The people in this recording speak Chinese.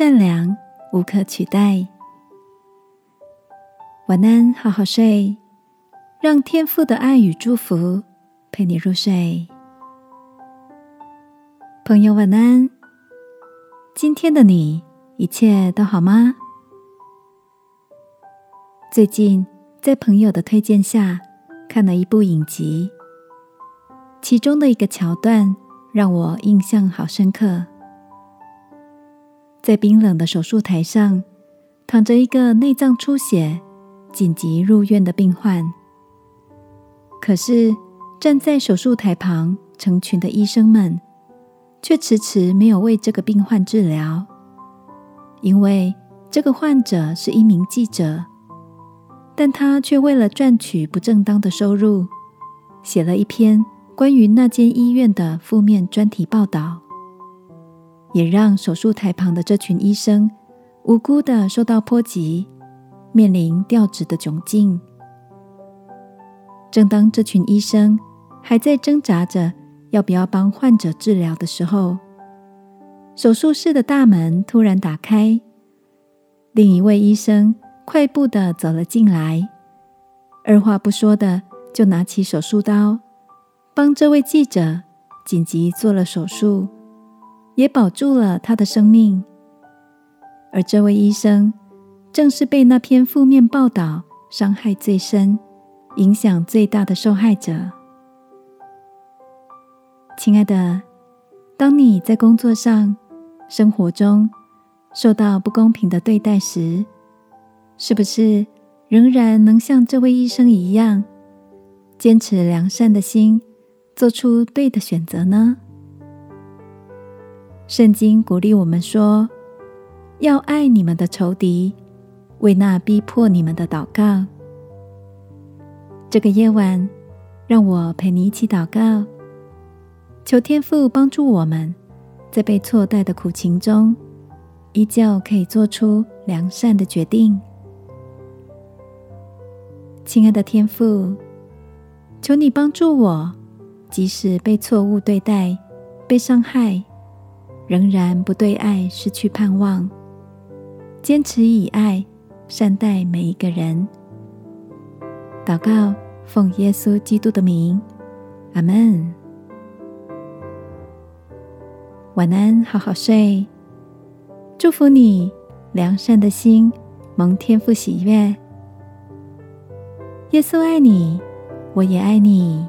善良，无可取代。晚安，好好睡，让天父的爱与祝福陪你入睡。朋友，晚安。今天的你一切都好吗？最近在朋友的推荐下看了一部影集，其中的一个桥段让我印象好深刻。在冰冷的手术台上，躺着一个内脏出血、紧急入院的病患。可是站在手术台旁成群的医生们，却迟迟没有为这个病患治疗，因为这个患者是一名记者，但他却为了赚取不正当的收入，写了一篇关于那间医院的负面专题报道。也让手术台旁的这群医生无辜的受到波及，面临调职的窘境。正当这群医生还在挣扎着要不要帮患者治疗的时候，手术室的大门突然打开，另一位医生快步的走了进来，二话不说的就拿起手术刀，帮这位记者紧急做了手术。也保住了他的生命，而这位医生正是被那篇负面报道伤害最深、影响最大的受害者。亲爱的，当你在工作上、生活中受到不公平的对待时，是不是仍然能像这位医生一样，坚持良善的心，做出对的选择呢？圣经鼓励我们说：“要爱你们的仇敌，为那逼迫你们的祷告。”这个夜晚，让我陪你一起祷告，求天父帮助我们，在被错待的苦情中，依旧可以做出良善的决定。亲爱的天父，求你帮助我，即使被错误对待、被伤害。仍然不对爱失去盼望，坚持以爱善待每一个人。祷告，奉耶稣基督的名，阿门。晚安，好好睡。祝福你，良善的心蒙天父喜悦。耶稣爱你，我也爱你。